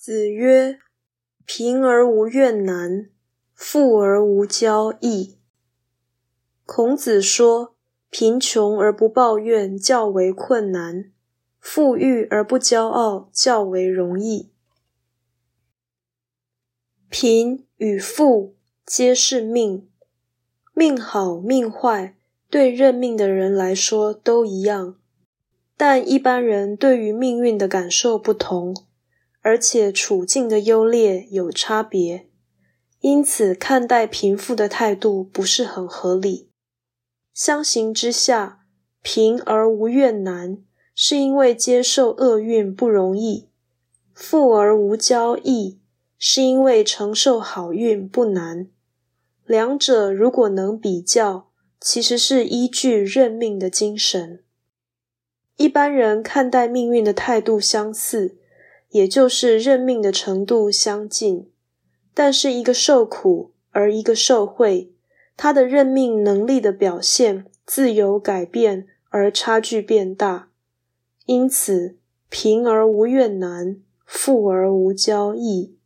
子曰：“贫而无怨难，富而无骄易。”孔子说：“贫穷而不抱怨较为困难，富裕而不骄傲较为容易。贫与富皆是命，命好命坏，对认命的人来说都一样，但一般人对于命运的感受不同。”而且处境的优劣有差别，因此看待贫富的态度不是很合理。相形之下，贫而无怨难，是因为接受厄运不容易；富而无骄易，是因为承受好运不难。两者如果能比较，其实是依据认命的精神。一般人看待命运的态度相似。也就是认命的程度相近，但是一个受苦，而一个受贿，他的认命能力的表现自由改变，而差距变大。因此，贫而无怨难，富而无骄易。